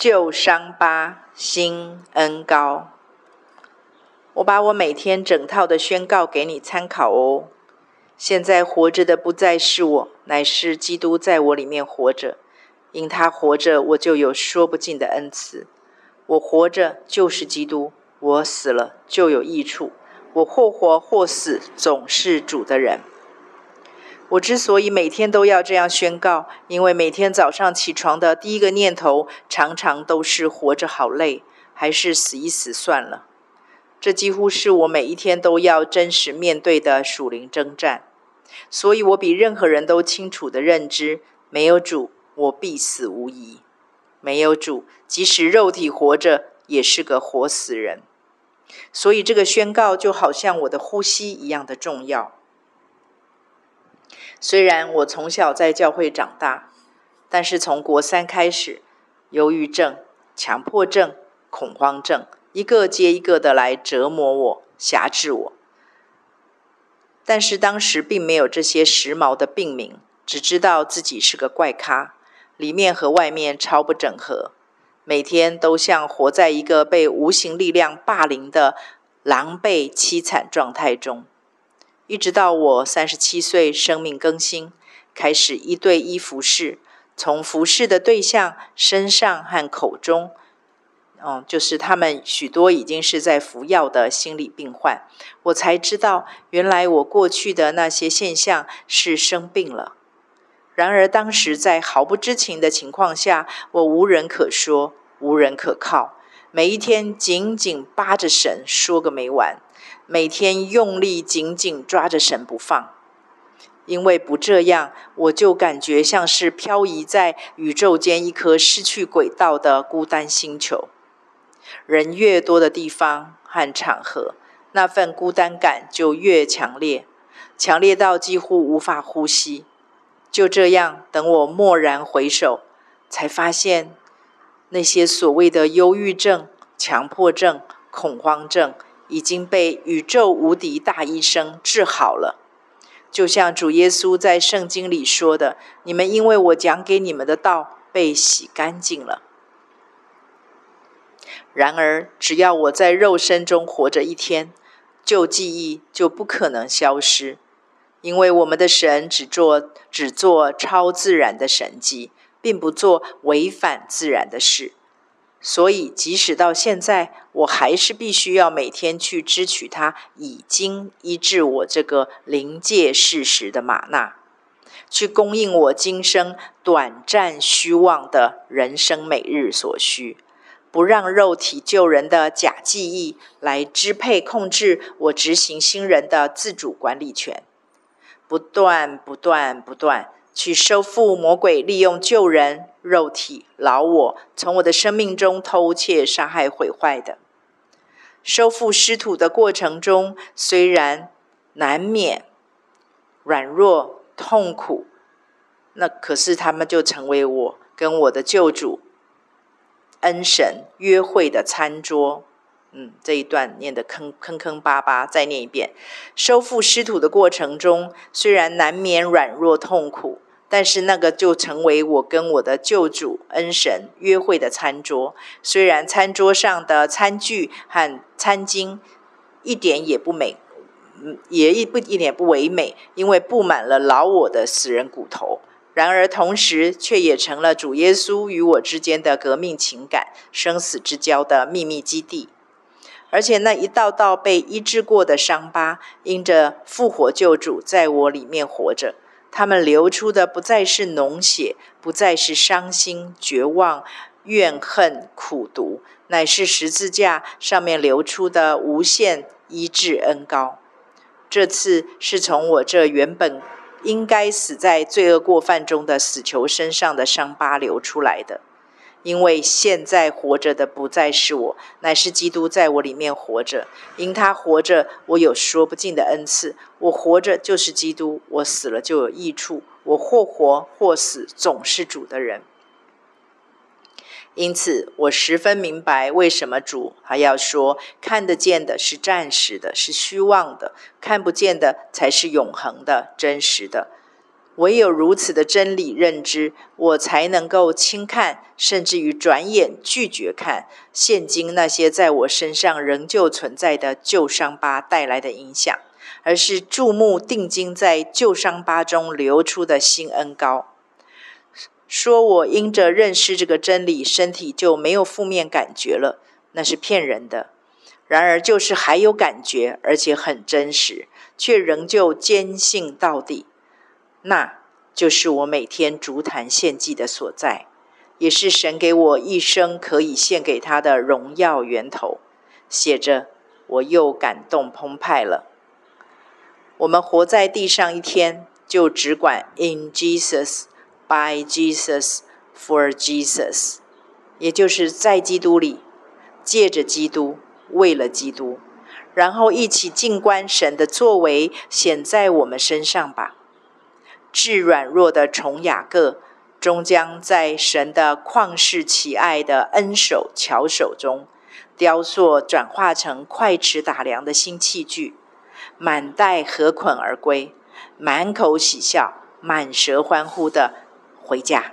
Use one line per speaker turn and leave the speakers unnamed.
旧伤疤，新恩膏。我把我每天整套的宣告给你参考哦。现在活着的不再是我，乃是基督在我里面活着。因他活着，我就有说不尽的恩赐。我活着就是基督，我死了就有益处。我或活或死，总是主的人。我之所以每天都要这样宣告，因为每天早上起床的第一个念头，常常都是活着好累，还是死一死算了。这几乎是我每一天都要真实面对的属灵征战。所以我比任何人都清楚的认知，没有主，我必死无疑；没有主，即使肉体活着，也是个活死人。所以这个宣告就好像我的呼吸一样的重要。虽然我从小在教会长大，但是从国三开始，忧郁症、强迫症、恐慌症，一个接一个的来折磨我、辖制我。但是当时并没有这些时髦的病名，只知道自己是个怪咖，里面和外面超不整合，每天都像活在一个被无形力量霸凌的狼狈凄惨状态中。一直到我三十七岁，生命更新，开始一对一服侍，从服侍的对象身上和口中。嗯，就是他们许多已经是在服药的心理病患，我才知道原来我过去的那些现象是生病了。然而当时在毫不知情的情况下，我无人可说，无人可靠，每一天紧紧扒着神说个没完，每天用力紧紧抓着神不放，因为不这样，我就感觉像是漂移在宇宙间一颗失去轨道的孤单星球。人越多的地方和场合，那份孤单感就越强烈，强烈到几乎无法呼吸。就这样，等我蓦然回首，才发现那些所谓的忧郁症、强迫症、恐慌症已经被宇宙无敌大医生治好了。就像主耶稣在圣经里说的：“你们因为我讲给你们的道，被洗干净了。”然而，只要我在肉身中活着一天，旧记忆就不可能消失，因为我们的神只做只做超自然的神迹，并不做违反自然的事。所以，即使到现在，我还是必须要每天去支取它已经医治我这个临界事实的吗哪，去供应我今生短暂虚妄的人生每日所需。不让肉体救人的假记忆来支配控制我执行新人的自主管理权，不断不断不断去收复魔鬼利用救人肉体老我从我的生命中偷窃杀害毁坏的收复失土的过程中，虽然难免软弱痛苦，那可是他们就成为我跟我的救主。恩神约会的餐桌，嗯，这一段念得坑坑坑巴巴，再念一遍。收复失土的过程中，虽然难免软弱痛苦，但是那个就成为我跟我的救主恩神约会的餐桌。虽然餐桌上的餐具和餐巾一点也不美，嗯，也一不一点不唯美，因为布满了老我的死人骨头。然而，同时却也成了主耶稣与我之间的革命情感、生死之交的秘密基地。而且，那一道道被医治过的伤疤，因着复活救主在我里面活着，他们流出的不再是脓血，不再是伤心、绝望、怨恨、苦毒，乃是十字架上面流出的无限医治恩膏。这次是从我这原本。应该死在罪恶过犯中的死囚身上的伤疤流出来的，因为现在活着的不再是我，乃是基督在我里面活着。因他活着，我有说不尽的恩赐。我活着就是基督，我死了就有益处。我或活或死，总是主的人。因此，我十分明白为什么主还要说：看得见的是暂时的，是虚妄的；看不见的才是永恒的、真实的。唯有如此的真理认知，我才能够轻看，甚至于转眼拒绝看现今那些在我身上仍旧存在的旧伤疤带来的影响，而是注目定睛在旧伤疤中流出的新恩膏。说我因着认识这个真理，身体就没有负面感觉了，那是骗人的。然而，就是还有感觉，而且很真实，却仍旧坚信到底。那就是我每天筑坛献祭的所在，也是神给我一生可以献给他的荣耀源头。写着，我又感动澎湃了。我们活在地上一天，就只管 In Jesus, by Jesus, for Jesus，也就是在基督里，借着基督，为了基督，然后一起静观神的作为显在我们身上吧。至软弱的虫雅各，终将在神的旷世奇爱的恩手巧手中，雕塑转化成快尺打量的新器具，满带禾捆而归，满口喜笑，满舌欢呼的回家。